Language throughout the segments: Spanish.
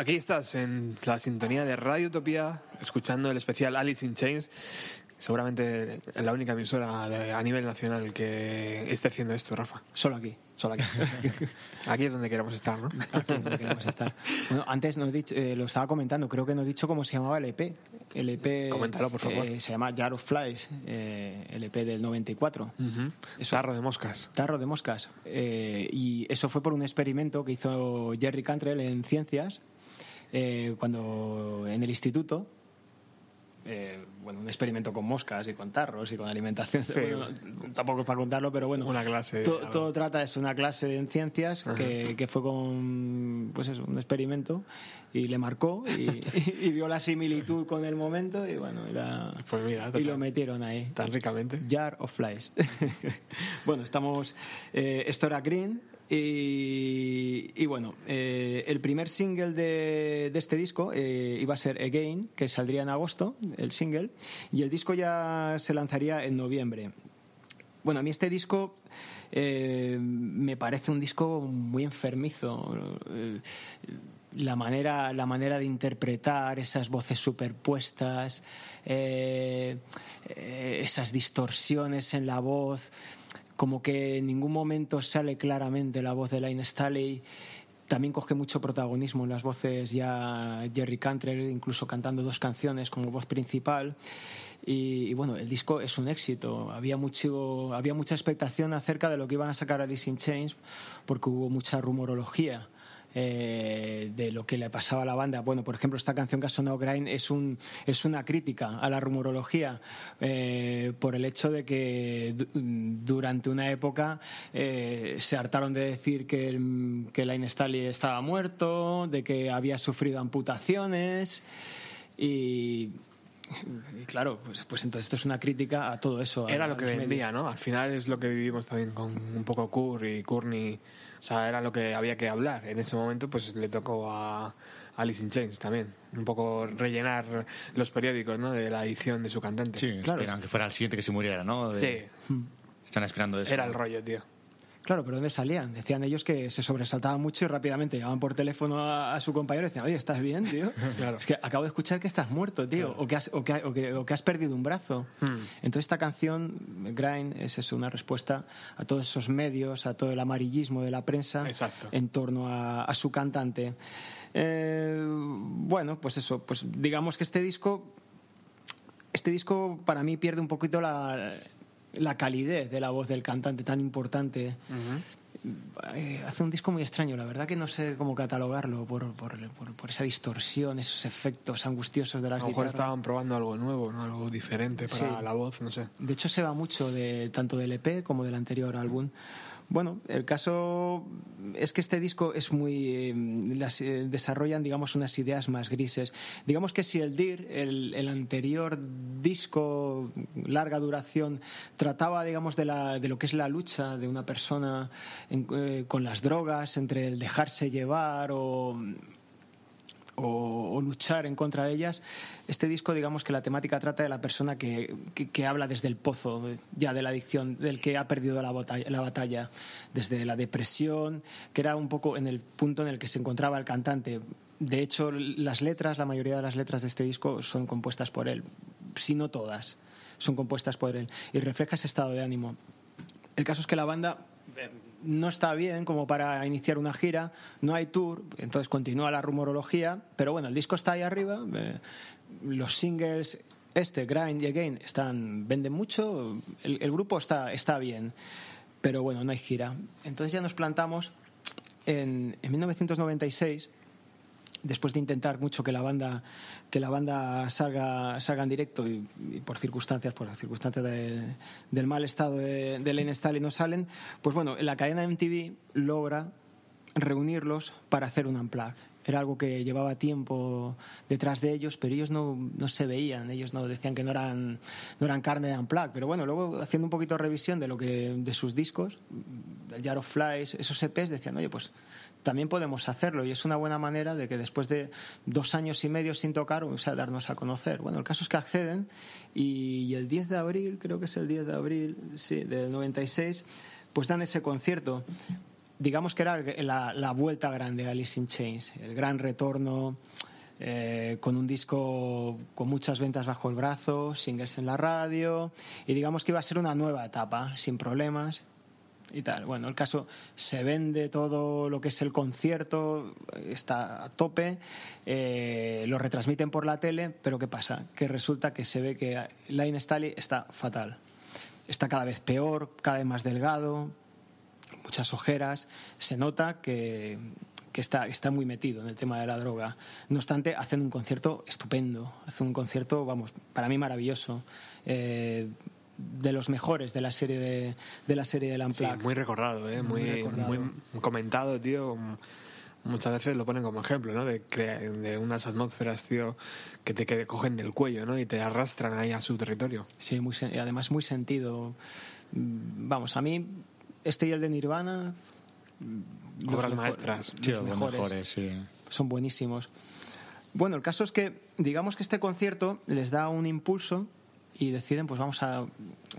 Aquí estás en la sintonía de Radio Utopía, escuchando el especial Alice in Chains. Seguramente la única emisora a nivel nacional que esté haciendo esto, Rafa. Solo aquí. Solo aquí. aquí es donde queremos estar, ¿no? Aquí es donde queremos estar. Bueno, antes nos dicho, eh, lo estaba comentando, creo que nos he dicho cómo se llamaba el EP. El EP. Coméntalo, por favor. eh, se llama Jar of Flies, eh, el EP del 94. Eso- Tarro de moscas. Tarro de moscas. Y eso fue por un experimento que hizo Jerry Cantrell en ciencias, eh, cuando en el instituto. eh, bueno, un experimento con moscas y con tarros y con alimentación. Sí. Bueno, tampoco es para contarlo, pero bueno. Una clase, to- todo trata, es una clase en ciencias que, que fue con pues eso, un experimento y le marcó y, y vio la similitud con el momento y bueno, y, la- Pues mira, y lo metieron ahí. Tan ricamente. Jar of Flies. bueno, estamos. eh, esto era Green. Y, bueno, eh, el primer single de, este disco eh, iba a ser Again, que saldría en agosto, el single, y el disco ya se lanzaría en noviembre. Bueno, a mí este disco eh, me parece un disco muy enfermizo. La manera, la manera de interpretar esas voces superpuestas, esas distorsiones en la voz, como que en ningún momento sale claramente la voz de Line Staley. También coge mucho protagonismo en las voces ya Jerry Cantrell, incluso cantando dos canciones como voz principal. Y, bueno, el disco es un éxito. Había, mucho, había mucha expectación acerca de lo que iban a sacar Alice in Chains, porque hubo mucha rumorología eh, de lo que le pasaba a la banda. Bueno, por ejemplo, esta canción que ha sonado Grind es, un, es una crítica a la rumorología eh, por el hecho de que du- durante una época eh, se hartaron de decir que, que Line Staley estaba muerto, de que había sufrido amputaciones y. y claro, pues, pues entonces esto es una crítica a todo eso. Era a lo que vendía, medios. ¿no? Al final es lo que vivimos también con un poco Kur y Courtney. O sea, era lo que había que hablar. En ese momento, pues le tocó a Alice in Chains también. Un poco rellenar los periódicos, ¿no? De la edición de su cantante. Sí, Claro. esperan que fuera el siguiente que se muriera, ¿no? De- Sí, Están esperando eso. era el rollo, tío. Claro, pero ¿dónde salían? Decían ellos que se sobresaltaban mucho y rápidamente llamaban por teléfono a, a su compañero y decían, oye, ¿estás bien, tío? Claro. Es que acabo de escuchar que estás muerto, tío, o, que has, o, que, o que- o que has perdido un brazo. Hmm. Entonces esta canción, Grind, es eso, una respuesta a todos esos medios, a todo el amarillismo de la prensa Exacto. en torno a, a su cantante. Eh, bueno, pues eso, pues digamos que este disco este disco para mí pierde un poquito la, la calidez de la voz del cantante tan importante. Eh, hace un disco muy extraño, la verdad que no sé cómo catalogarlo por, por, por- por esa distorsión, esos efectos angustiosos de A las lo mejor estaban probando algo nuevo, ¿no? Algo diferente para Sí. la voz, no sé. De hecho, se va mucho de, tanto del EP como del anterior álbum. Bueno, el caso es que este disco es muy. eh, las, eh, desarrollan, digamos, unas ideas más grises. Digamos que si el DIR, el, anterior disco, larga duración, trataba, digamos, de, la, de lo que es la lucha de una persona en- eh, con las drogas, entre el dejarse llevar o o, luchar en contra de ellas. Este disco, digamos que la temática trata de la persona que, que- habla desde el pozo ya de la adicción, del que ha perdido la batalla, la batalla, desde la depresión, que era un poco en el punto en el que se encontraba el cantante. De hecho, las letras, la mayoría de las letras de este disco son compuestas por él, si no todas, son compuestas por él, y refleja ese estado de ánimo. El caso es que la banda no está bien como para iniciar una gira, no hay tour, entonces continúa la rumorología, pero bueno, el disco está ahí arriba, eh, los singles, este, Grind y Again, están, venden mucho, el, el grupo está, está bien, pero bueno, no hay gira. Entonces ya nos plantamos en, en 1996 después de intentar mucho que la banda que la banda salga salga en directo y, por circunstancias por circunstancias de- del mal estado de, de Len Staley no salen pues bueno la cadena MTV logra reunirlos para hacer un unplug. Era algo que llevaba tiempo detrás de ellos pero ellos no, no se veían. Ellos no decían que no eran no eran carne de unplug. Pero bueno luego haciendo un poquito revisión de lo que de sus discos Jar of Flies esos EPs decían oye pues también podemos hacerlo y es una buena manera de que después de dos años y medio sin tocar, o sea, darnos a conocer. Bueno, el caso es que acceden y, el 10 de abril, creo que es el 10 de abril, sí, del 96, pues dan ese concierto. digamos que era la, la vuelta grande a Alice in Chains, el gran retorno eh, con un disco con muchas ventas bajo el brazo, singles en la radio, y digamos que iba a ser una nueva etapa, sin problemas y tal. Bueno, el caso se vende todo lo que es el concierto, está a tope, eh, lo retransmiten por la tele, pero ¿qué pasa? Que resulta que se ve que Line Staley está fatal. Está cada vez peor, cada vez más delgado, muchas ojeras. Se nota que que está, está muy metido en el tema de la droga. No obstante, hacen un concierto estupendo, hacen un concierto, vamos, para mí maravilloso. Eh, de los mejores de la serie de, de la serie del Sí, muy recordado, ¿eh? muy, muy, comentado, tío. Muchas veces lo ponen como ejemplo, ¿no? De, de unas atmósferas, tío, que te cogen del cuello, ¿no? Y te arrastran ahí a su territorio. Sí, muy, además muy sentido. Vamos, a mí, este y el de Nirvana, obras maestras. los mejores, Son buenísimos. Bueno, el caso es que, digamos que este concierto les da un impulso y deciden, pues vamos a,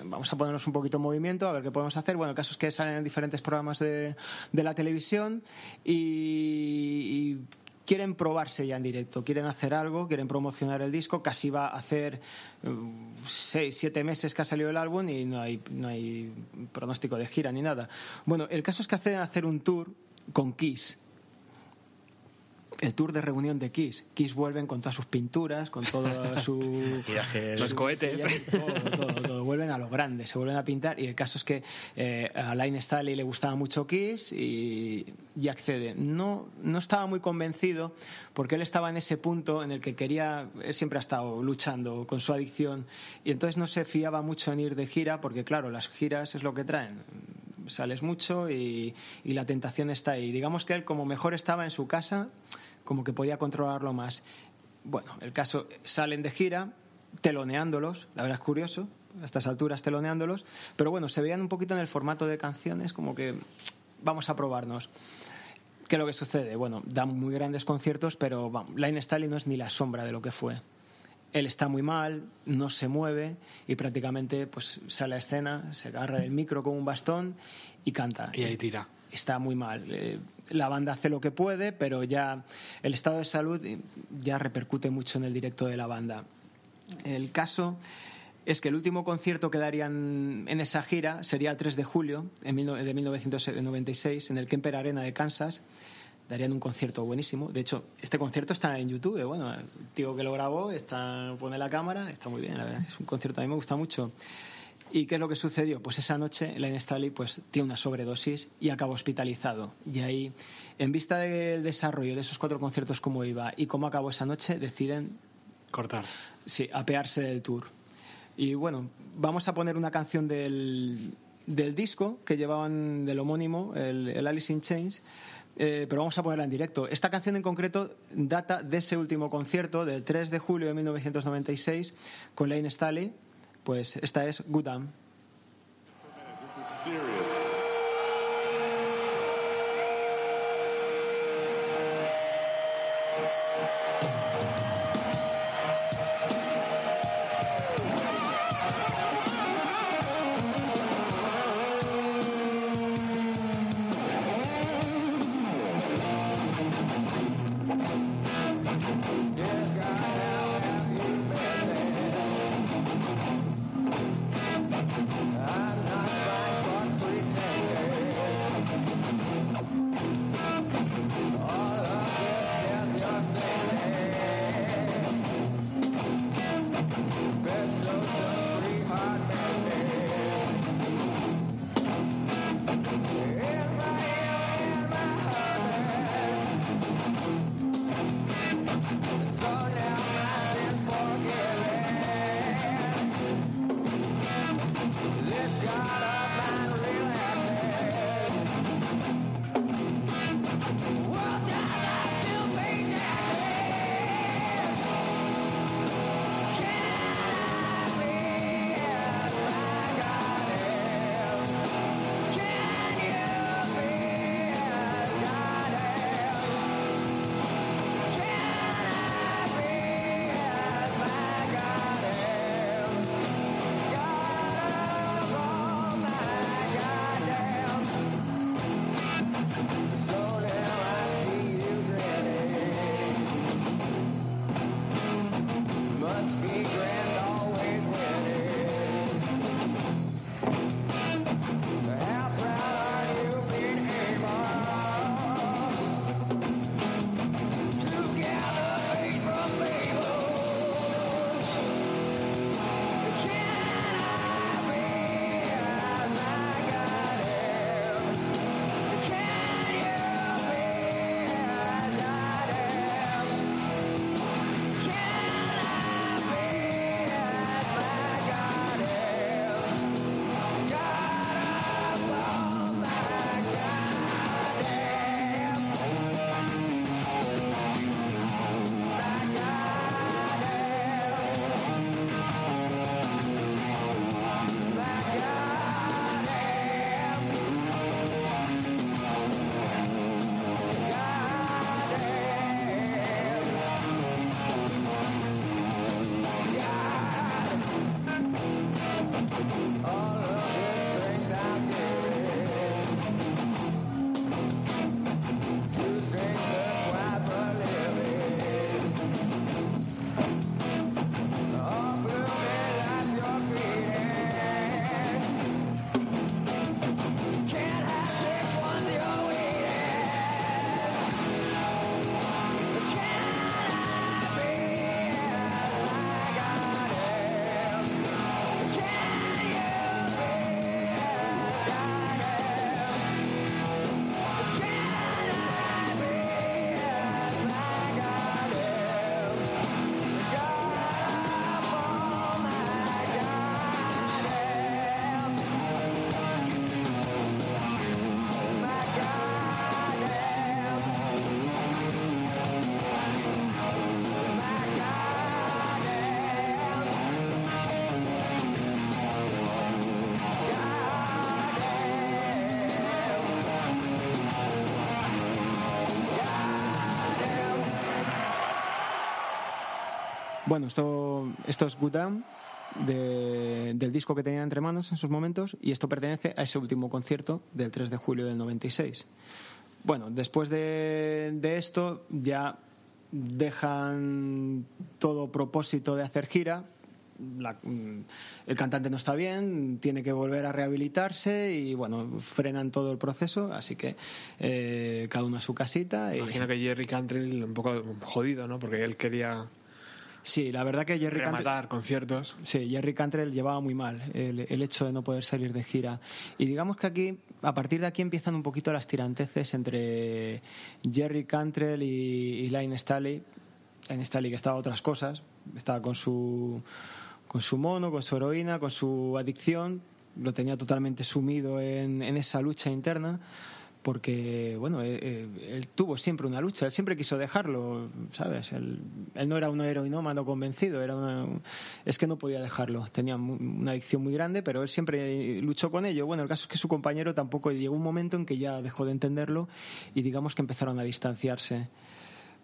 vamos a ponernos un poquito en movimiento, a ver qué podemos hacer. Bueno, el caso es que salen en diferentes programas de, de la televisión y, quieren probarse ya en directo, quieren hacer algo, quieren promocionar el disco. Casi va a hacer mm, seis, siete meses que ha salido el álbum y no hay, no hay pronóstico de gira ni nada. Bueno, el caso es que hacen hacer un tour con Kiss el tour de reunión de Kiss. Kiss vuelven con todas sus pinturas, con todo su... los cohetes. todo, todo, Vuelven a lo grande, se vuelven a pintar y el caso es que eh, a Line Staley le gustaba mucho Kiss y, y, accede. No, no estaba muy convencido porque él estaba en ese punto en el que quería, él siempre ha estado luchando con su adicción y entonces no se fiaba mucho en ir de gira porque claro, las giras es lo que traen sales mucho y, y, la tentación está ahí. Digamos que él como mejor estaba en su casa, como que podía controlarlo más. Bueno, el caso, salen de gira, teloneándolos, la verdad es curioso, a estas alturas teloneándolos, pero bueno, se veían un poquito en el formato de canciones, como que vamos a probarnos. ¿Qué es lo que sucede? Bueno, dan muy grandes conciertos, pero vamos, Line Staley no es ni la sombra de lo que fue. Él está muy mal, no se mueve y prácticamente pues sale a escena, se agarra del micro con un bastón y canta. Y ahí tira. Está muy mal. Eh, la banda hace lo que puede, pero ya el estado de salud ya repercute mucho en el directo de la banda. El caso es que el último concierto que darían en esa gira sería el 3 de julio de 1996 en el Kemper Arena de Kansas. Darían un concierto buenísimo. De hecho, este concierto está en YouTube. Bueno, el tío que lo grabó está, pone la cámara, está muy bien. La verdad, es un concierto a mí me gusta mucho. ¿Y qué es lo que sucedió? Pues esa noche Line Staley pues, tiene una sobredosis y acaba hospitalizado. Y ahí, en vista del desarrollo de esos cuatro conciertos, cómo iba y cómo acabó esa noche, deciden... Cortar. Sí, apearse del tour. Y bueno, vamos a poner una canción del, del disco que llevaban del homónimo, el, Alice in Chains, eh, pero vamos a ponerla en directo. Esta canción en concreto data de ese último concierto, del 3 de julio de 1996, con Lane Staley pues esta es Gudam. Bueno, esto, esto es Good del disco que tenía entre manos en sus momentos y esto pertenece a ese último concierto del 3 de julio del 96. Bueno, después de, esto ya dejan todo propósito de hacer gira. El cantante no está bien, tiene que volver a rehabilitarse y bueno, frenan todo el proceso, así que eh, cada uno a su casita. Imagino que Jerry Cantrell un poco jodido, ¿no? Porque él quería Sí, la verdad que Jerry Cantrell, rematar conciertos. sí, Jerry Cantrell llevaba muy mal el, el hecho de no poder salir de gira. Y digamos que aquí, a partir de aquí empiezan un poquito las tiranteces entre Jerry Cantrell y, y Line Staley. Line Staley que estaba a otras cosas, estaba con su, con su mono, con su heroína, con su adicción, lo tenía totalmente sumido en, en esa lucha interna porque bueno él, él- él tuvo siempre una lucha él siempre quiso dejarlo sabes él, él no era un heroinómano convencido era una- es que no podía dejarlo tenía una adicción muy grande pero él siempre luchó con ello. Bueno el caso es que su compañero tampoco llegó un momento en que ya dejó de entenderlo y digamos que empezaron a distanciarse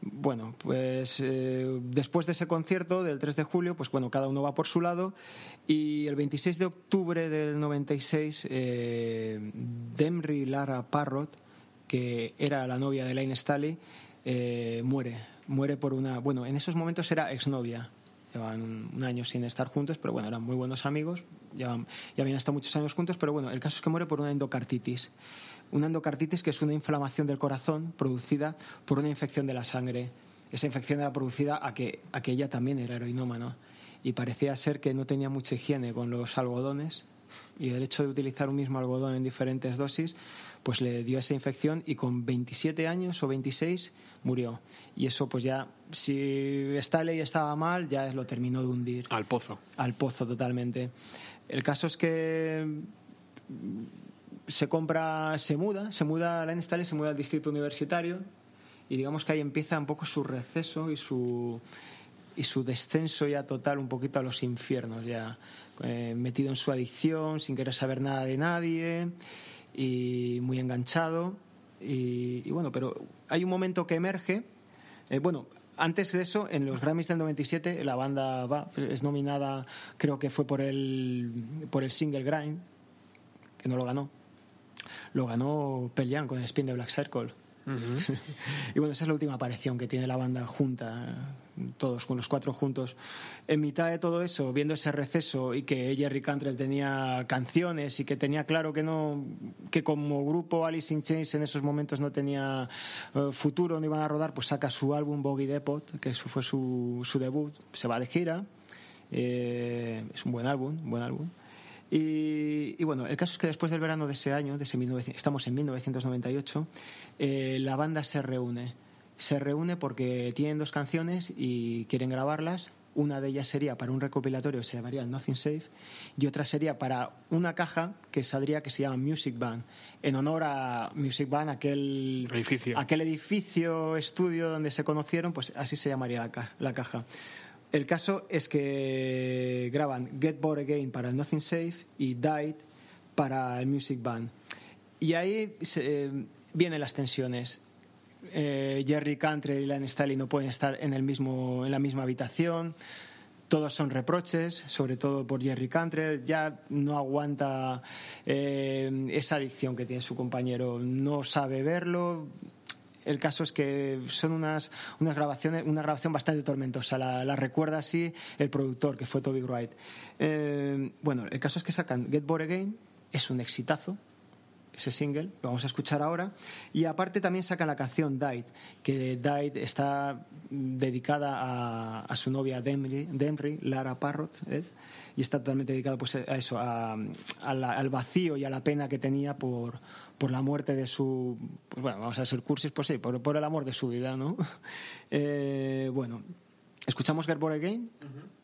bueno, pues eh, después de ese concierto del 3 de julio, pues bueno, cada uno va por su lado y el 26 de octubre del 96, eh, Demry Lara Parrot, que era la novia de Elaine Staley, eh, muere. Muere por una... Bueno, en esos momentos era exnovia. Llevaban un, año sin estar juntos, pero bueno, eran muy buenos amigos. Llevaban, ya habían estado muchos años juntos, pero bueno, el caso es que muere por una endocartitis. Una endocartitis que es una inflamación del corazón producida por una infección de la sangre. Esa infección era producida a que, a que ella también era heroinómana. Y parecía ser que no tenía mucha higiene con los algodones. Y el hecho de utilizar un mismo algodón en diferentes dosis, pues le dio esa infección y con 27 años o 26 murió. Y eso, pues ya, si Staley estaba mal, ya lo terminó de hundir Al pozo. al pozo totalmente. El caso es que se compra, se muda, se muda a la Staley, se muda al distrito universitario y digamos que ahí empieza un poco su receso y su y su descenso ya total un poquito a los infiernos ya eh, metido en su adicción sin querer saber nada de nadie y muy enganchado y, y bueno pero hay un momento que emerge eh, bueno, antes de eso, en los Grammys del 97, la banda va, es nominada, creo que fue por el, por el single Grind, que no lo ganó. Lo ganó Pearl Jam con el Spin de Black Circle. y bueno, esa es la última aparición que tiene la banda junta, todos con los cuatro juntos. En mitad de todo eso, viendo ese receso y que Jerry Cantrell tenía canciones y que tenía claro que no, que como grupo Alice in Chains en esos momentos no tenía eh, futuro, no iban a rodar, pues saca su álbum Boggy Depot, que eso fue su, su debut, se va de gira. Eh, es un buen álbum, un buen álbum. Y, y bueno, el caso es que después del verano de ese año, de ese 1900 estamos en 1998, eh, la banda se reúne. Se reúne porque tienen dos canciones y quieren grabarlas. Una de ellas sería para un recopilatorio que se llamaría Nothing Safe y otra sería para una caja que saldría que se llama Music Band, en honor a Music Band, aquel Edificio. aquel edificio, estudio donde se conocieron, pues así se llamaría la, ca- la caja. El caso es que graban Get Bored Again para el Nothing Safe y Died para el Music Band. Y ahí se- eh, vienen las tensiones. Eh, Jerry Cantrell y Len Staley no pueden estar en, el mismo, en la misma habitación. Todos son reproches, sobre todo por Jerry Cantrell. Ya no aguanta eh, esa adicción que tiene su compañero. No sabe verlo. El caso es que son unas, unas grabaciones, una grabación bastante tormentosa. La, recuerda así el productor, que fue Toby Wright. Eh, bueno, el caso es que sacan Get Bored Again, es un exitazo, ese single, lo vamos a escuchar ahora. Y aparte también sacan la canción Died, que Died está dedicada a, su novia Demry, Demry, Lara Parrot, ¿es? y está totalmente dedicada pues, a eso, al vacío y a la pena que tenía por, por la muerte de su. Pues bueno, vamos a ser cursis, pues sí, por, por el amor de su vida, ¿no? Eh, bueno, ¿escuchamos Get Bored Again? Said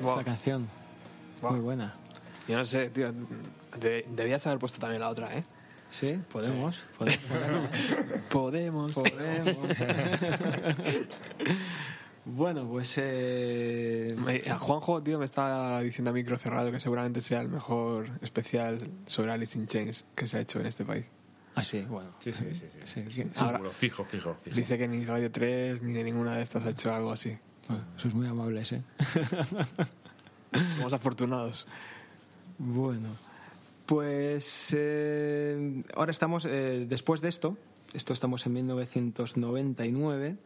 ¿eh? Esta canción. Muy buena. Yo no sé, tío. de- debías haber puesto también la otra, ¿eh? Sí, podemos. Podemos. Podemos. podemos. bueno, pues. eh, Me- a Juanjo, tío, me está diciendo a micro cerrado que seguramente sea el mejor especial sobre Alice in Chains que se ha hecho en este país. Ah, sí, bueno. Sí, sí, sí. sí. Sí, que- Ahora- Seguro, fijo, fijo. fijo. Dice que ni Radio 3 ni ninguna de estas ha hecho algo así. Bueno, sois muy amables, ¿eh? Somos afortunados. Bueno, pues eh, ahora estamos, eh, después de esto, esto estamos en 1999,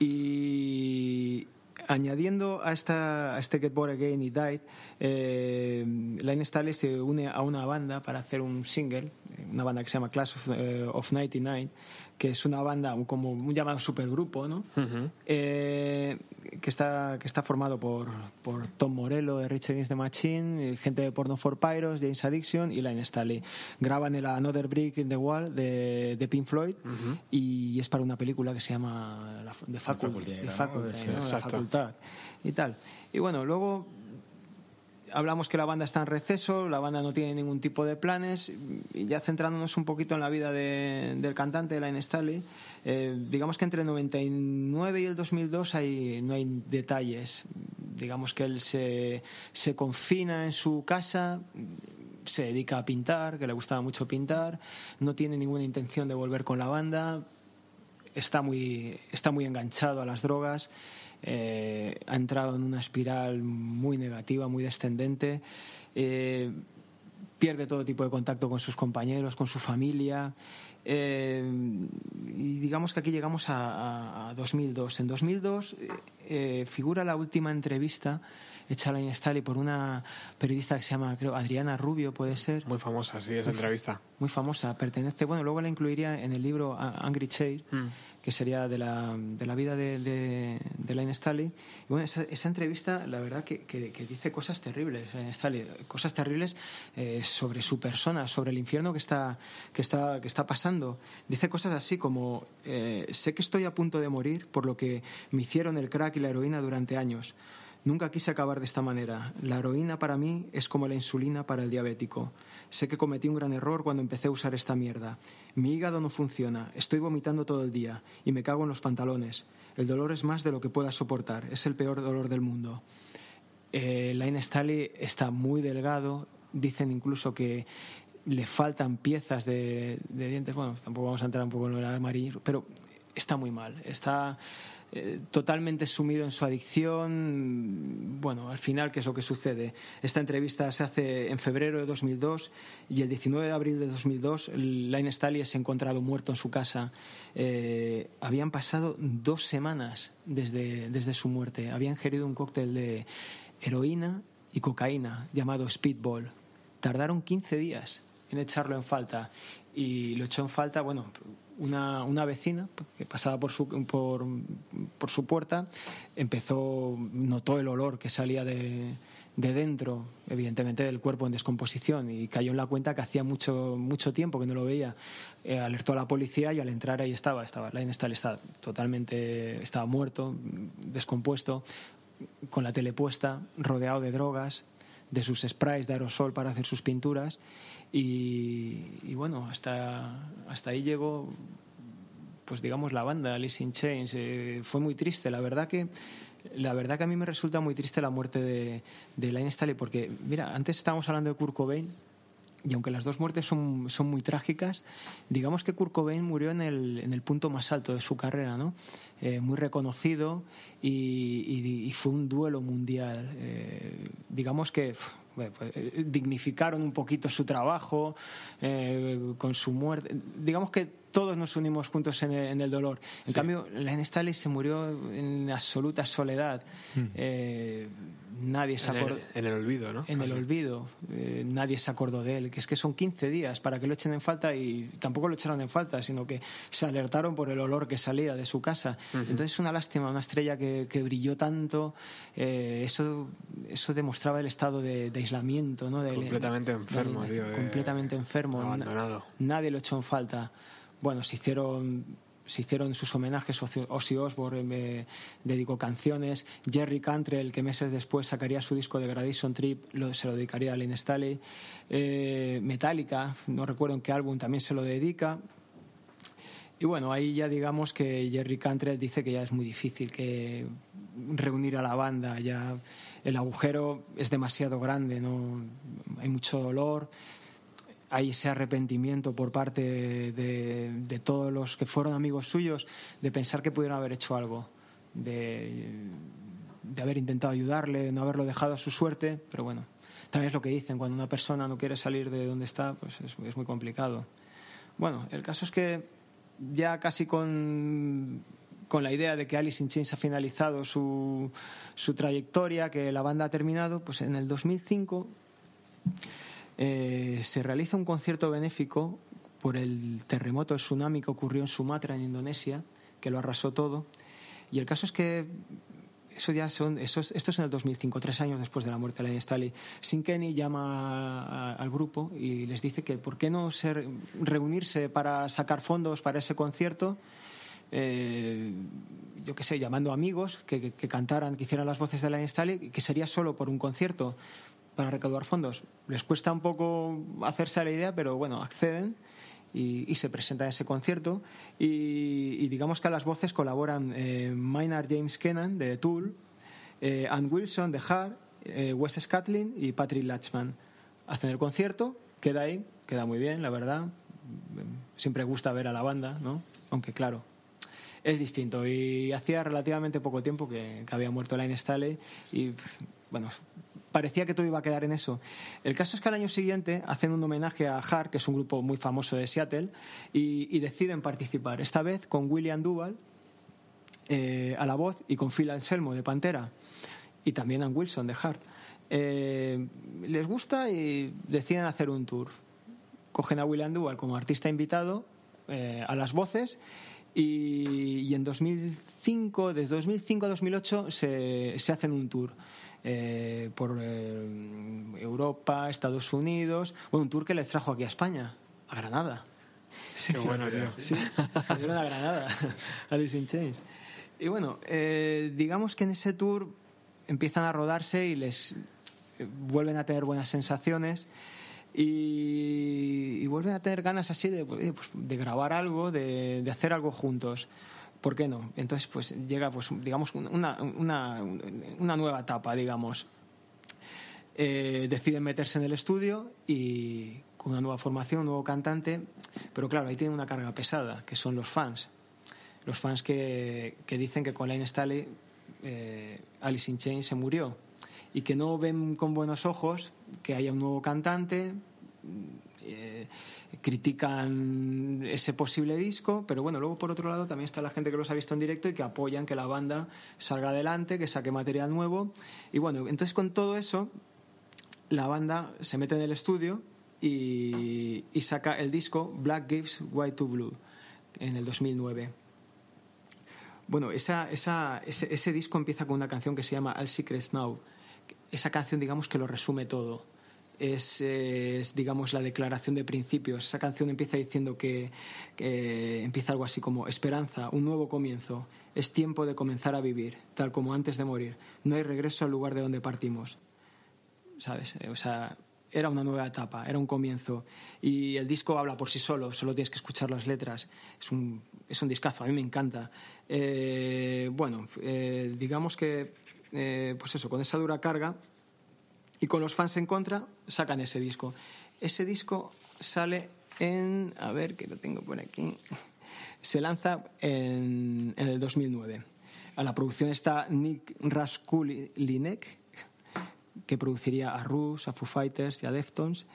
y añadiendo a, esta, a este Get Bored Again y Died, eh, Line Staley se une a una banda para hacer un single, una banda que se llama Class of, eh, of 99, que es una banda un- como un llamado supergrupo, ¿no? Eh, que está que está formado por, por Tom Morello de Rich Against the Machine, gente de Porno for Pyros, James Addiction y Line Staley. Graban el Another Brick in the Wall de, de Pink Floyd y es para una película que se llama la, The Faculty, ¿no? La facultad y tal. Y bueno, luego hablamos que la banda está en receso, la banda no tiene ningún tipo de planes y ya centrándonos un poquito en la vida de- del cantante de Line Staley, eh, digamos que entre el 99 y el 2002 hay, no hay detalles. Digamos que él se, se confina en su casa, se dedica a pintar, que le gustaba mucho pintar, no tiene ninguna intención de volver con la banda, está muy, está muy enganchado a las drogas, eh, ha entrado en una espiral muy negativa, muy descendente, eh, pierde todo tipo de contacto con sus compañeros, con su familia. eh, y digamos que aquí llegamos a, a- a 2002. En 2002 eh, eh, figura la última entrevista hecha a Line Staley por una periodista que se llama, creo, Adriana Rubio, puede ser Muy famosa, sí, esa entrevista. muy famosa, pertenece, bueno, luego la incluiría en el libro Angry Chair, Mm. Que sería de la, de la vida de, de, de Line Staley. Y bueno, esa, esa entrevista, la verdad, que, que- que dice cosas terribles, Line Staley, cosas terribles eh, sobre su persona, sobre el infierno que está, que está, que está pasando. Dice cosas así como, eh, sé que estoy a punto de morir por lo que me hicieron el crack y la heroína durante años. Nunca quise acabar de esta manera. La heroína para mí es como la insulina para el diabético. Sé que cometí un gran error cuando empecé a usar esta mierda. Mi hígado no funciona, estoy vomitando todo el día y me cago en los pantalones. El dolor es más de lo que pueda soportar, es el peor dolor del mundo. Eh, Line Staley está muy delgado, dicen incluso que le faltan piezas de, dientes. Bueno, tampoco vamos a entrar un poco en el amarillo, pero está muy mal. Está eh, totalmente sumido en su adicción. Bueno, al final, ¿qué es lo que sucede? Esta entrevista se hace en febrero de 2002 y el 19 de abril de 2002 Line Staley es encontrado muerto en su casa. Eh, habían pasado dos semanas desde, desde su muerte. Había ingerido un cóctel de heroína y cocaína llamado Speedball. Tardaron 15 días en echarlo en falta y lo echó en falta, bueno, una, vecina que pasaba por su, por, por su puerta, empezó, notó el olor que salía de, de dentro, evidentemente del cuerpo en descomposición, y cayó en la cuenta que hacía mucho, mucho tiempo que no lo veía. Eh, alertó a la policía y al entrar ahí estaba, estaba, Line Staley estaba totalmente, estaba muerto, descompuesto, con la tele puesta, rodeado de drogas, de sus sprays de aerosol para hacer sus pinturas. Y, bueno, hasta, hasta ahí llegó, pues digamos, la banda, Alice in Chains. Eh, fue muy triste, la verdad que. La verdad que a mí me resulta muy triste la muerte de, de Line Staley, porque, mira, antes estábamos hablando de Kurt Cobain, y aunque las dos muertes son, son muy trágicas, digamos que Kurt Cobain murió en el, en el punto más alto de su carrera, ¿no? Eh, muy reconocido y, y- y fue un duelo mundial. Eh, digamos que bueno, pues, eh, dignificaron un poquito su trabajo eh, con su muerte. Digamos que todos nos unimos juntos en el, en el dolor. En cambio, Len Staley se murió en absoluta soledad. Eh, nadie se acordó en el olvido, ¿no? en el olvido. Eh, nadie se acordó de él. Que es que son 15 días para que lo echen en falta y tampoco lo echaron en falta, sino que se alertaron por el olor que salía de su casa. Entonces es una lástima, una estrella que, que brilló tanto. eh, eso, eso demostraba el estado de, de aislamiento, ¿no? De- Completamente de enfermo, alienación. tío, Completamente enfermo. Na- abandonado. Nadie lo echó en falta. Bueno, se hicieron se hicieron sus homenajes. Ozzy- Osbourne dedicó canciones. Jerry Cantrell, que meses después sacaría su disco de Gradation Trip, se lo dedicaría a Lynn Staley. Eh, Metallica, no recuerdo en qué álbum, también se lo dedica. Y bueno, ahí ya digamos que Jerry Cantrell dice que ya es muy difícil que reunir a la banda, ya el agujero es demasiado grande, no hay mucho dolor, hay ese arrepentimiento por parte de, de todos los que fueron amigos suyos de pensar que pudieron haber hecho algo, de, de haber intentado ayudarle, de no haberlo dejado a su suerte, pero bueno, también es lo que dicen, cuando una persona no quiere salir de donde está, pues es, es muy complicado. Bueno, el caso es que ya casi con, con la idea de que Alice in Chains ha finalizado su, su trayectoria, que la banda ha terminado, pues en el 2005 eh, se realiza un concierto benéfico por el terremoto, el tsunami que ocurrió en Sumatra, en Indonesia, que lo arrasó todo. Y el caso es que eso ya son, eso es- esto es en el 2005, tres años después de la muerte de Lenny Staley. Sin Kenny llama al grupo y les dice que por qué no ser, reunirse para sacar fondos para ese concierto. eh, yo qué sé, llamando amigos que, cantaran, que hicieran las voces de Lenny Staley, que sería solo por un concierto para recaudar fondos. Les cuesta un poco hacerse a la idea, pero bueno, acceden y, y se presenta ese concierto. Y, digamos que a las voces colaboran eh, Maynard James Kennan de Tool, eh, Ann Wilson de Hart, eh, Wes Scatlin y Patrick Latchman. Hacen el concierto, queda ahí, queda muy bien, la verdad. Siempre gusta ver a la banda, ¿no? Aunque claro, es distinto. Y hacía relativamente poco tiempo que, había muerto Line Staley y, bueno, parecía que todo iba a quedar en eso. El caso es que al año siguiente hacen un homenaje a Hart, que es un grupo muy famoso de Seattle, y, y deciden participar, esta vez con William Duval eh, a la voz y con Phil Anselmo de Pantera y también Ann Wilson de Hart. Eh, les gusta y deciden hacer un tour. Cogen a William Duval como artista invitado eh, a las voces y, y en 2005, desde 2005 a 2008 se, se hacen un tour eh, por eh, Europa, Estados Unidos, bueno, un tour que les trajo aquí a España, a Granada. Qué bueno, tío. Sí, a Granada, Alice in Chains. Y bueno, eh, digamos que en ese tour empiezan a rodarse y les vuelven a tener buenas sensaciones y, y vuelven a tener ganas así de, pues, pues, de grabar algo, de, de hacer algo juntos. ¿Por qué no? Entonces, pues llega, pues, digamos, una, una, nueva etapa, digamos. Eh, deciden meterse en el estudio y con una nueva formación, un nuevo cantante, pero claro, ahí tiene una carga pesada, que son los fans. Los fans que, que dicen que con Line Staley eh, Alice in Chains se murió y que no ven con buenos ojos que haya un nuevo cantante, eh, critican ese posible disco, pero bueno, luego por otro lado también está la gente que los ha visto en directo y que apoyan que la banda salga adelante, que saque material nuevo. Y bueno, entonces con todo eso, la banda se mete en el estudio y, saca el disco Black Gives White to Blue en el 2009. Bueno, ese, ese disco empieza con una canción que se llama All Secrets Now. Esa canción, digamos, que lo resume todo. Es, digamos, la declaración de principios. Esa canción empieza diciendo que, que empieza algo así como esperanza, un nuevo comienzo. Es tiempo de comenzar a vivir, tal como antes de morir. No hay regreso al lugar de donde partimos. ¿Sabes? O sea, era una nueva etapa, era un comienzo. Y el disco habla por sí solo, solo tienes que escuchar las letras. Es un, es un discazo, a mí me encanta. Eh, bueno, eh, digamos que, eh, pues eso, con esa dura carga y con los fans en contra, sacan ese disco. Ese disco sale en, a ver, que lo tengo por aquí, se lanza en, el 2009. A la producción está Nick Raskulinek, que produciría a Rush, a Foo Fighters y a Deftones.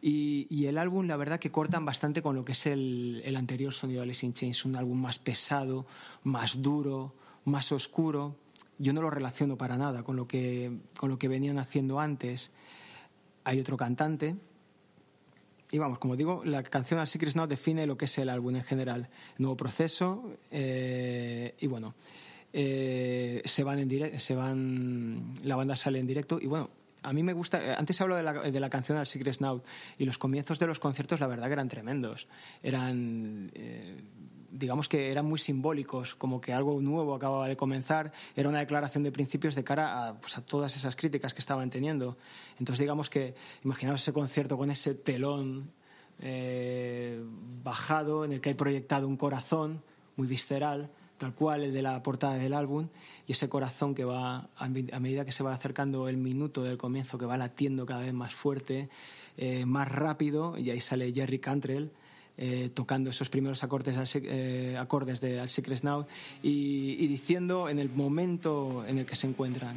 Y, y, el álbum, la verdad, que cortan bastante con lo que es el, el anterior sonido de Alice in Chains. Un álbum más pesado, más duro, más oscuro. Yo no lo relaciono para nada con lo que, con lo que venían haciendo antes. Hay otro cantante. Y vamos, como digo, la canción Al Secrets Now define lo que es el álbum en general. Nuevo proceso. Eh, y bueno. Eh, se van en directo, se van, la banda sale en directo y bueno, a mí me gusta, antes hablo de la, de la canción Al Secret Now y los comienzos de los conciertos la verdad que eran tremendos, eran, eh, digamos que eran muy simbólicos, como que algo nuevo acababa de comenzar, era una declaración de principios de cara a, pues, todas esas críticas que estaban teniendo. Entonces, digamos que, imaginaos ese concierto con ese telón eh, bajado en el que hay proyectado un corazón muy visceral, tal cual el de la portada del álbum, y ese corazón que va, a, medida que se va acercando el minuto del comienzo, que va latiendo cada vez más fuerte, eh, más rápido, y ahí sale Jerry Cantrell. Eh, tocando esos primeros acordes, eh, acordes de Al Secret Now y, y diciendo en el momento en el que se encuentran.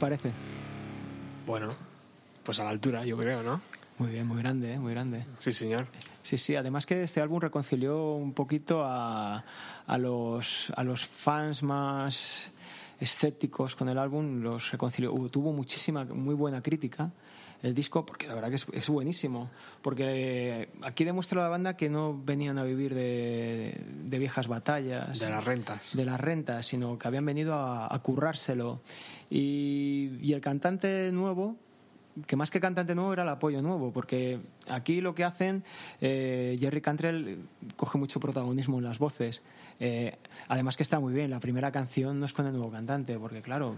Parece? Bueno, pues a la altura, yo creo, ¿no? Muy bien, muy grande, ¿eh? muy grande. Sí, señor. Sí, sí, además que este álbum reconcilió un poquito a, a, los, a los fans más escépticos con el álbum, los reconcilió. Uh, Tuvo muchísima, muy buena crítica el disco, porque la verdad que es, es buenísimo. Porque aquí demuestra la banda que no venían a vivir de, de viejas batallas. De las rentas. de las rentas, sino que habían venido a, a currárselo. Y, el cantante nuevo, que más que cantante nuevo era el apoyo nuevo, porque aquí lo que hacen, eh, Jerry Cantrell coge mucho protagonismo en las voces. Eh, además que está muy bien, la primera canción no es con el nuevo cantante, porque claro,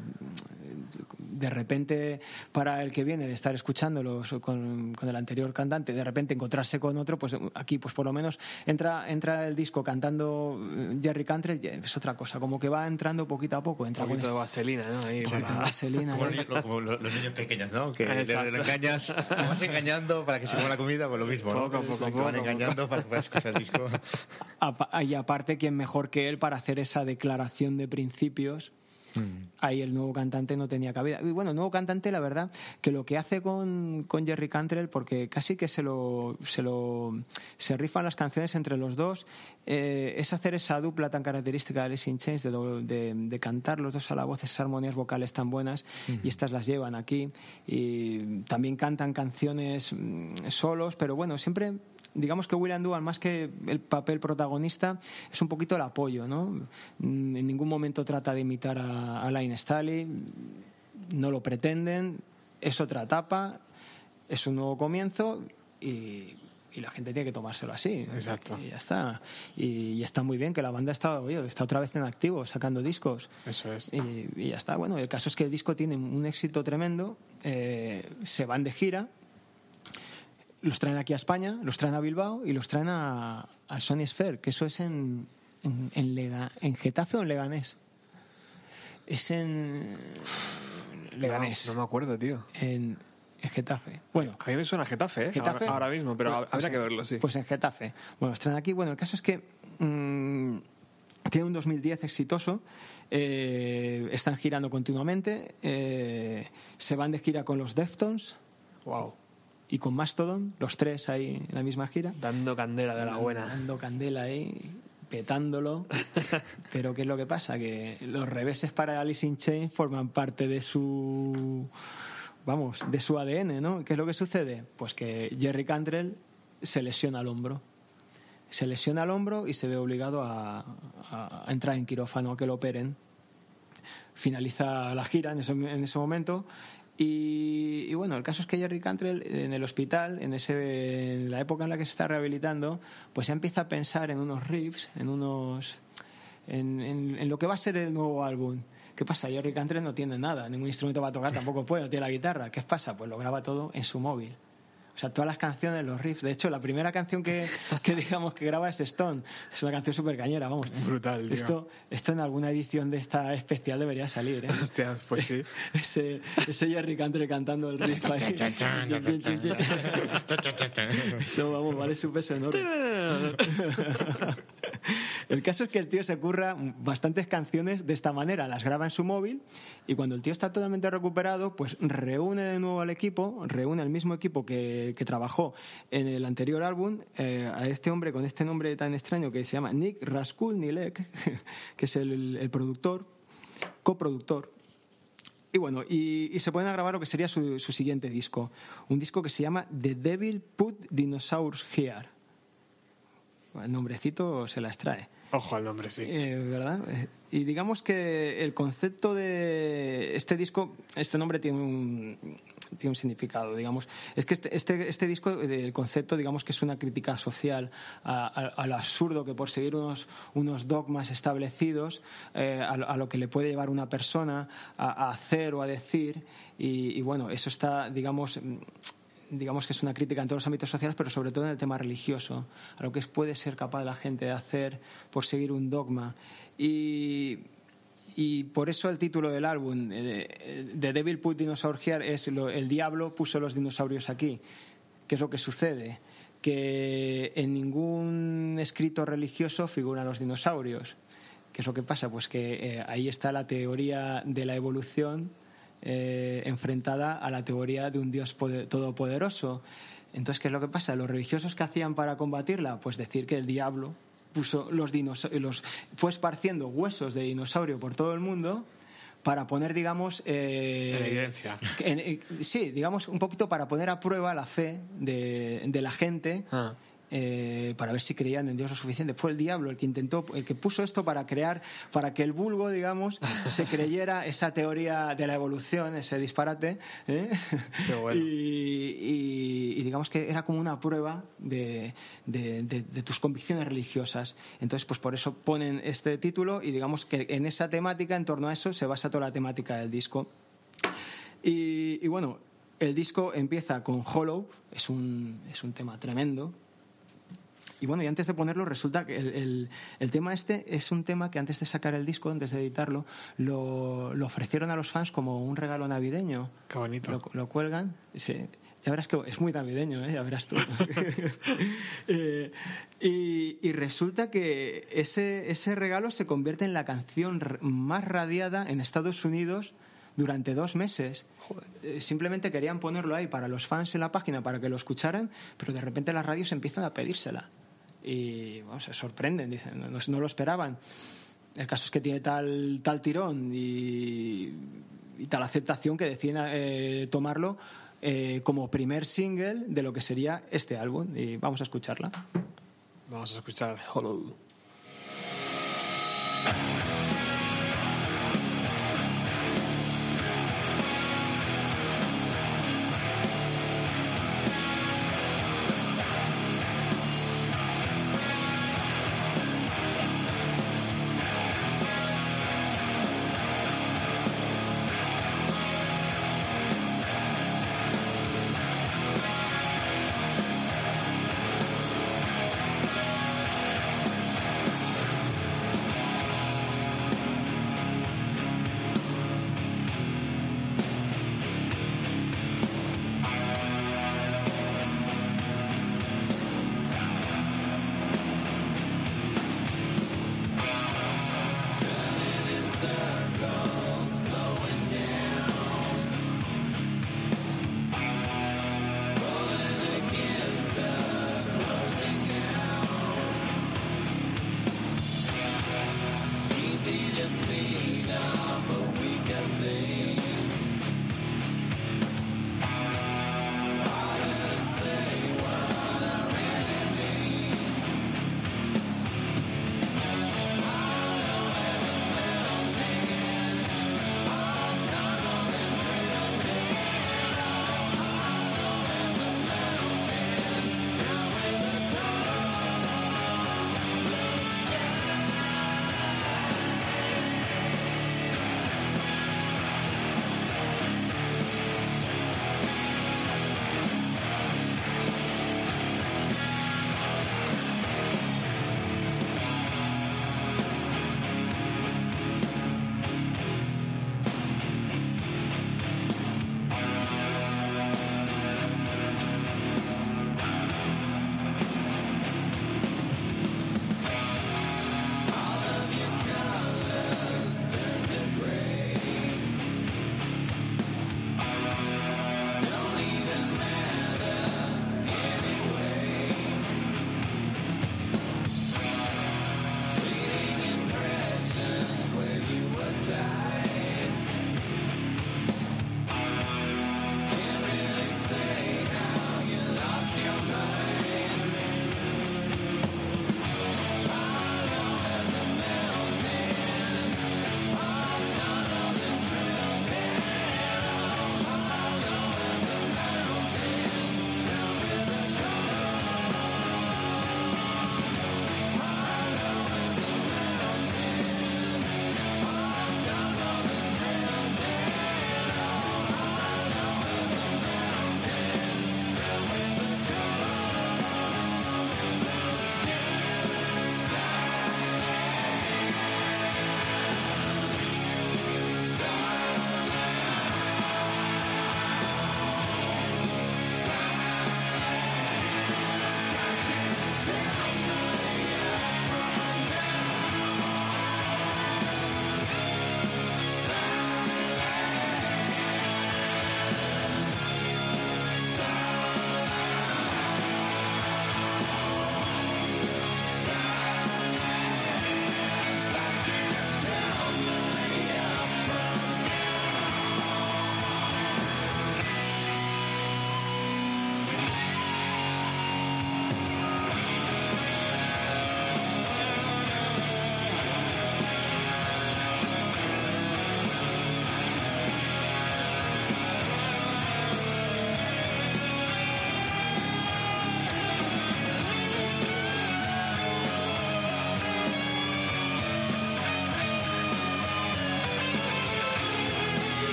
de repente para el que viene de estar escuchándolos con, con el anterior cantante, de repente encontrarse con otro, pues aquí pues por lo menos entra, entra el disco cantando eh, Jerry Cantrell, es otra cosa, como que va entrando poquito a poco, entra Un con poquito de vaselina, ¿no? Ahí, este- para- poquito de vaselina, Como, ¿eh? los, niños- como los- niños pequeños, ¿no? Que le, Exacto. le engañas, vas engañando para que se coma la comida, pues lo mismo, ¿no? Poco poco, Te poco van engañando para que puedas escuchar el disco. Y aparte, ¿quién mejor que él para hacer esa declaración de principios? Ahí el nuevo cantante no tenía cabida. Y bueno, el nuevo cantante, la verdad, que lo que hace con, con Jerry Cantrell, porque casi que se lo, se lo se rifan las canciones entre los dos, eh, es hacer esa dupla tan característica de Alice in Chains, de, de- de cantar los dos a la voz, esas armonías vocales tan buenas, y estas las llevan aquí. Y también cantan canciones mm, solos, pero bueno, siempre digamos que William Duval, más que el papel protagonista, es un poquito el apoyo, ¿no? Mm, En ningún momento trata de imitar a, a Line Staley, no lo pretenden, es otra etapa, es un nuevo comienzo y, y la gente tiene que tomárselo así. Exacto. Y ya está. Y, y está muy bien que la banda está, oye, está otra vez en activo, sacando discos. Eso es. Y, y ya está. Bueno, el caso es que el disco tiene un éxito tremendo. eh, se van de gira. Los traen aquí a España, los traen a Bilbao y los traen a, a Sony Sphere, que eso es en, en, en Lega- en Getafe o en Leganés. Es en Leganés. No, no me acuerdo, tío. en, en Getafe. Bueno, A mí me suena Getafe, ¿eh? Getafe. Ahora, ahora mismo, pero Pues- habría que verlo, sí. Pues en Getafe. Bueno, los traen aquí. Bueno, el caso es que mm, tiene un 2010 exitoso. eh, están girando continuamente. eh, se van de gira con los Deftones wow. Y con Mastodon, los tres ahí en la misma gira. Dando candela de la buena. Dando candela ahí, petándolo. Pero ¿qué es lo que pasa? Que los reveses para Alice in Chains forman parte de su. Vamos, de su ADN, ¿no? ¿Qué es lo que sucede? Pues que Jerry Cantrell se lesiona el hombro. Se lesiona el hombro y se ve obligado a, a- a entrar en quirófano, a que lo operen. Finaliza la gira en ese, en ese momento. Y, bueno, el caso es que Jerry Cantrell en el hospital, en, ese, en la época en la que se está rehabilitando, pues ya empieza a pensar en unos riffs, en unos. En, en- en lo que va a ser el nuevo álbum. ¿Qué pasa? Jerry Cantrell no tiene nada, ningún instrumento va a tocar, tampoco puede, no tiene la guitarra. ¿Qué pasa? Pues lo graba todo en su móvil. O sea, todas las canciones, los riffs. De hecho, la primera canción que, que digamos que graba es Stone. Es una canción súper cañera, vamos. Brutal, tío. Esto, esto en alguna edición de esta especial debería salir, ¿eh? Hostia, pues sí. ese, ese Jerry Cantrell cantando el riff ahí. Eso, vamos, vale su peso enorme. El caso es que el tío se curra bastantes canciones de esta manera, las graba en su móvil y cuando el tío está totalmente recuperado, pues reúne de nuevo al equipo, reúne al mismo equipo que, trabajó en el anterior álbum, eh, a este hombre con este nombre tan extraño que se llama Nick Raskulnilek, que es el, productor, coproductor. Y bueno, y, y se pueden grabar lo que sería su, su siguiente disco, un disco que se llama The Devil Put Dinosaurs Here. El nombrecito se las trae. Ojo al nombre, sí. Eh, ¿Verdad? Eh, Y digamos que el concepto de este disco, este nombre tiene un, tiene un significado, digamos. Es que este, este, este disco, el concepto, digamos que es una crítica social al absurdo que por seguir unos, unos dogmas establecidos, eh, a, lo- que le puede llevar una persona a, hacer o a decir. Y, bueno, eso está, digamos digamos que es una crítica en todos los ámbitos sociales, pero sobre todo en el tema religioso, a lo que puede ser capaz la gente de hacer por seguir un dogma. Y, y por eso el título del álbum, eh, The Devil Put Dinosaur Here, es el diablo puso los dinosaurios aquí. ¿Qué es lo que sucede? Que en ningún escrito religioso figuran los dinosaurios. ¿Qué es lo que pasa? Pues que eh, ahí está la teoría de la evolución eh, enfrentada a la teoría de un Dios pode- todopoderoso. Entonces, ¿qué es lo que pasa? Los religiosos que hacían para combatirla, pues decir que el diablo puso los los fue esparciendo huesos de dinosaurio por todo el mundo para poner, digamos, eh, En evidencia. en- eh, sí, digamos, un poquito para poner a prueba la fe de, de la gente. Ah. Eh, para ver si creían en Dios lo suficiente. Fue el diablo el que intentó, el que puso esto para crear, para que el vulgo, digamos, se creyera esa teoría de la evolución, ese disparate. ¿eh? Qué bueno. Y, y- y digamos que era como una prueba de, de- de- de tus convicciones religiosas. Entonces, pues por eso ponen este título y digamos que en esa temática, en torno a eso, se basa toda la temática del disco. Y, y bueno, el disco empieza con Hollow, es un, es un tema tremendo. Y bueno, y antes de ponerlo, resulta que el, el- el tema este es un tema que antes de sacar el disco, antes de editarlo, lo, lo ofrecieron a los fans como un regalo navideño. Qué bonito. Lo, lo cuelgan. sí. Ya verás que es muy navideño, ¿eh? ya verás tú. Eh, y, y resulta que ese, ese regalo se convierte en la canción más radiada en Estados Unidos durante dos meses. Eh, Simplemente querían ponerlo ahí para los fans en la página para que lo escucharan, pero de repente las radios empiezan a pedírsela. Y bueno, se sorprenden, dicen, no, no lo esperaban. El caso es que tiene tal, tal tirón y, y tal aceptación que deciden eh, tomarlo eh, como primer single de lo que sería este álbum. Y vamos a escucharla. Vamos a escuchar Hollow.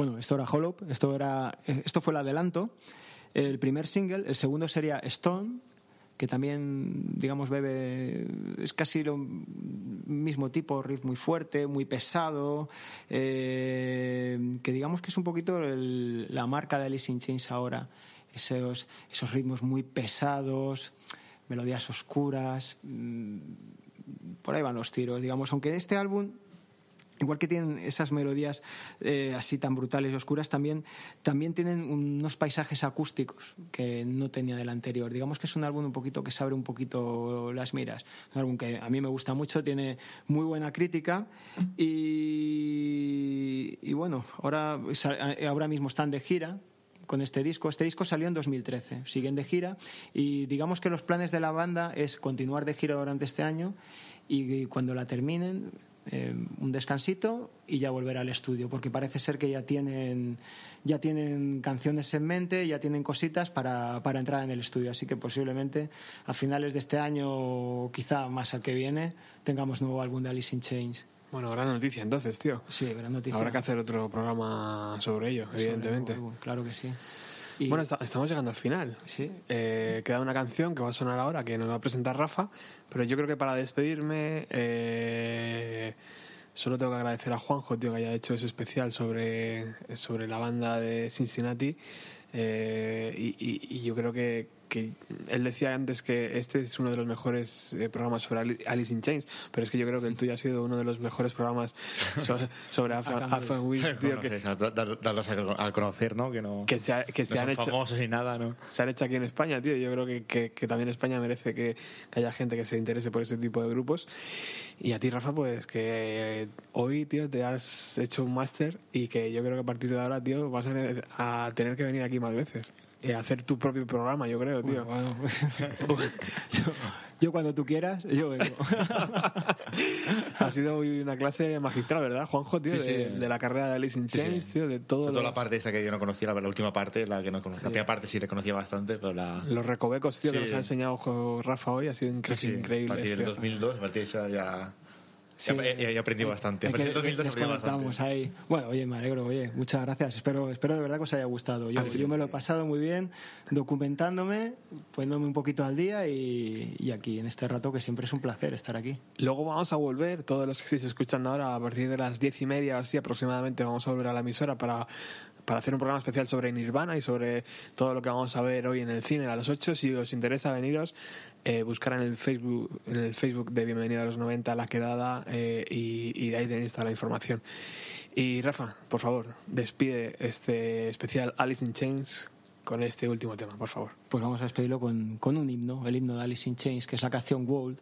Bueno, esto era Hollow, esto, era, eh, esto fue el adelanto. El primer single, el segundo sería Stone, que también, digamos, bebe, es casi lo mismo tipo, riff muy fuerte, muy pesado, eh, que digamos que es un poquito la marca de Alice in Chains ahora, esos, esos ritmos muy pesados, melodías oscuras, mm, por ahí van los tiros, digamos, aunque este álbum Igual que tienen esas melodías eh, así tan brutales y oscuras, también, también tienen unos paisajes acústicos que no tenía del anterior. Digamos que es un álbum un poquito que se abre un poquito las miras. Un álbum que a mí me gusta mucho, tiene muy buena crítica y, y bueno, ahora, ahora mismo están de gira con este disco. Este disco salió en 2013, siguen de gira y digamos que los planes de la banda es continuar de gira durante este año y cuando la terminen eh, un descansito y ya volver al estudio, porque parece ser que ya tienen, ya tienen canciones en mente, ya tienen cositas para, para entrar en el estudio. Así que posiblemente a finales de este año, o quizá más al que viene, tengamos nuevo álbum de Alice in Chains. Bueno, gran noticia entonces, tío. Sí, gran noticia. Habrá que hacer otro programa sobre ello, Sobre evidentemente. álbum, Claro que sí. Y- Bueno, esta- estamos llegando al final. Sí. Eh, queda una canción que va a sonar ahora, que nos va a presentar Rafa, pero yo creo que para despedirme eh, solo tengo que agradecer a Juanjo, tío, que haya hecho ese especial sobre, sobre la banda de Cincinnati. Eh, y yo creo que, que él decía antes que este es uno de los mejores eh, programas sobre Ali- Alice in Chains, pero es que yo creo que el tuyo ha sido uno de los mejores programas so- sobre Afro, tío, que, darlos a, conocer, ¿no? Que no, que se, ha- que no se han son hecho famosos ni nada, ¿no? se han hecho aquí en España, tío. Yo creo que, que- que también España merece que, que haya gente que se interese por este tipo de grupos. Y a ti, Rafa, pues que hoy, tío, te has hecho un máster y que yo creo que a partir de ahora, tío, vas a tener que venir aquí más veces. Y hacer tu propio programa, yo creo, tío. Bueno, yo, yo cuando tú quieras, yo vengo. ha sido una clase magistral, ¿verdad, Juanjo, tío? Sí, sí. De, de la carrera de Alice in Sí, sí. Chains, tío, de todo Sobre todo lo- la parte esa que yo no conocía, la, la última parte, la que no conocía. La primera parte sí le conocía bastante, pero la... los recovecos, tío, que nos ha enseñado Rafa hoy. Ha sido incre- Sí, sí, A increíble. partir del tío. 2002, a partir de esa ya... Sí. ya, ya- ya aprendí bastante. A Es partir que del 2002 aprendí desconectamos bastante. ahí. Bueno, oye, me alegro, oye, muchas gracias. Espero, espero de verdad que os haya gustado. Yo, Ah, sí, yo me lo he pasado muy bien documentándome, poniéndome un poquito al día y, y aquí en este rato que siempre es un placer estar aquí. Luego vamos a volver, todos los que estéis escuchando ahora, a partir de las diez y media o así aproximadamente, vamos a volver a la emisora para, para hacer un programa especial sobre Nirvana y sobre todo lo que vamos a ver hoy en el cine a las 8. Si os interesa veniros, eh, buscar en el Facebook en el Facebook de Bienvenido a los 90 la quedada eh, y, y ahí tenéis toda la información. Y Rafa, por favor, despide este especial Alice in Chains con este último tema, por favor. Pues vamos a despedirlo con, con un himno, el himno de Alice in Chains, que es la canción Gold.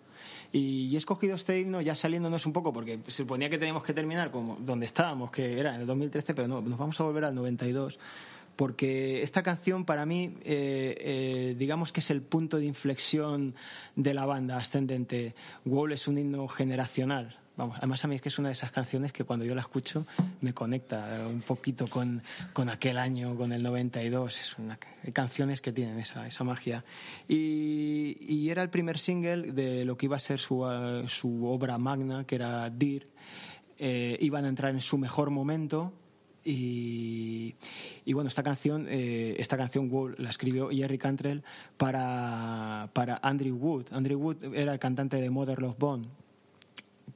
Y, he escogido este himno ya saliéndonos un poco, porque se suponía que teníamos que terminar como donde estábamos, que era en el 2013, pero no, nos vamos a volver al 92. Porque esta canción para mí, eh, eh, digamos que es el punto de inflexión de la banda ascendente. Wall es un himno generacional. Vamos, además a mí es que es una de esas canciones que cuando yo la escucho me conecta un poquito con, con aquel año, con el 92. Es una, hay canciones que tienen esa, esa magia. Y, y era el primer single de lo que iba a ser su, eh, su obra magna, que era Dear. Eh, iban a entrar en su mejor momento. Y, y bueno, esta canción, eh, esta canción Wall la escribió Jerry Cantrell para, para Andrew Wood. Andrew Wood era el cantante de Mother Love Bone,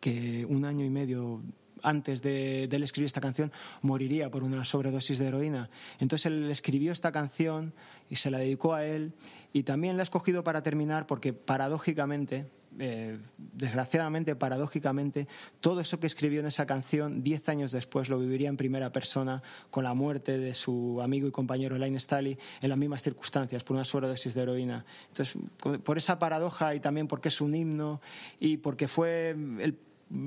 que un año y medio antes de, él escribir esta canción moriría por una sobredosis de heroína. Entonces él escribió esta canción y se la dedicó a él y también la ha escogido para terminar porque paradójicamente, eh, desgraciadamente, paradójicamente, todo eso que escribió en esa canción, diez años después lo viviría en primera persona con la muerte de su amigo y compañero Elaine Staley en las mismas circunstancias, por una sobredosis de heroína. Entonces, por esa paradoja y también porque es un himno y porque fue el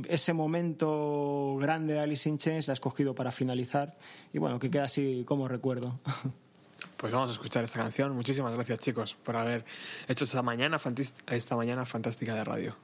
ese momento grande de Alice in Chains la he escogido para finalizar y bueno, que queda así como recuerdo. Pues vamos a escuchar esta canción. Muchísimas gracias, chicos, por haber hecho esta mañana, esta mañana fantástica de radio.